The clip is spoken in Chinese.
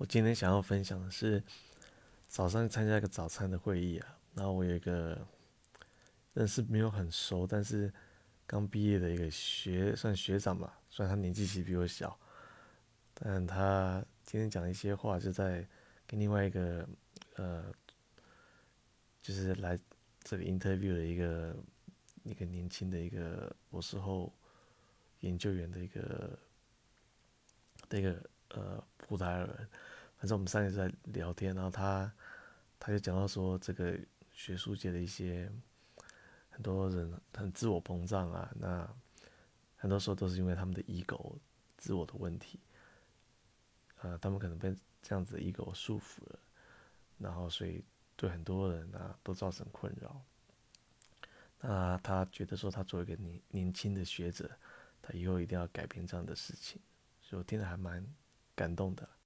我今天想要分享的是，早上参加一个早餐的会议啊，然后我有一个认识没有很熟，但是刚毕业的一个学算学长吧，虽然他年纪其实比我小，但他今天讲一些话，就在跟另外一个呃，就是来这里 interview 的一个一个年轻的一个博士后研究员的一个的一个呃葡萄牙人。反正我们三个在聊天，然后他他就讲到说，这个学术界的一些很多人很自我膨胀啊，那很多时候都是因为他们的 ego 自我的问题，呃，他们可能被这样子的 ego 束缚了，然后所以对很多人啊都造成困扰。那他觉得说，他作为一个年年轻的学者，他以后一定要改变这样的事情，所以我听得还蛮感动的。